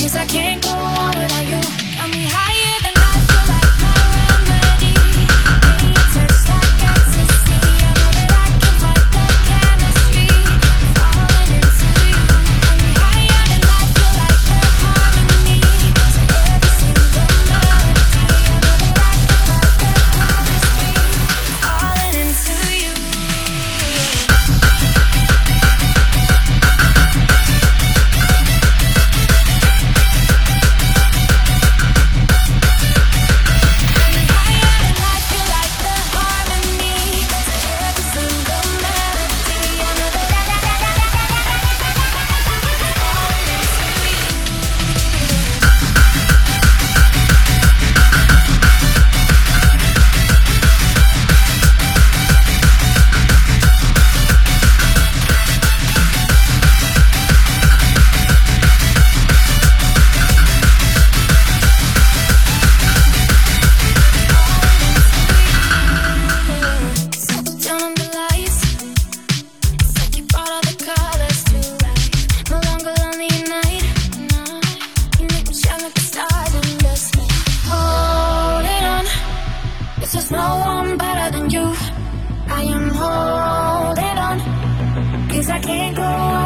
Cause I can't go on without you. Cause there's no one better than you. I am holding on. Cause I can't go on.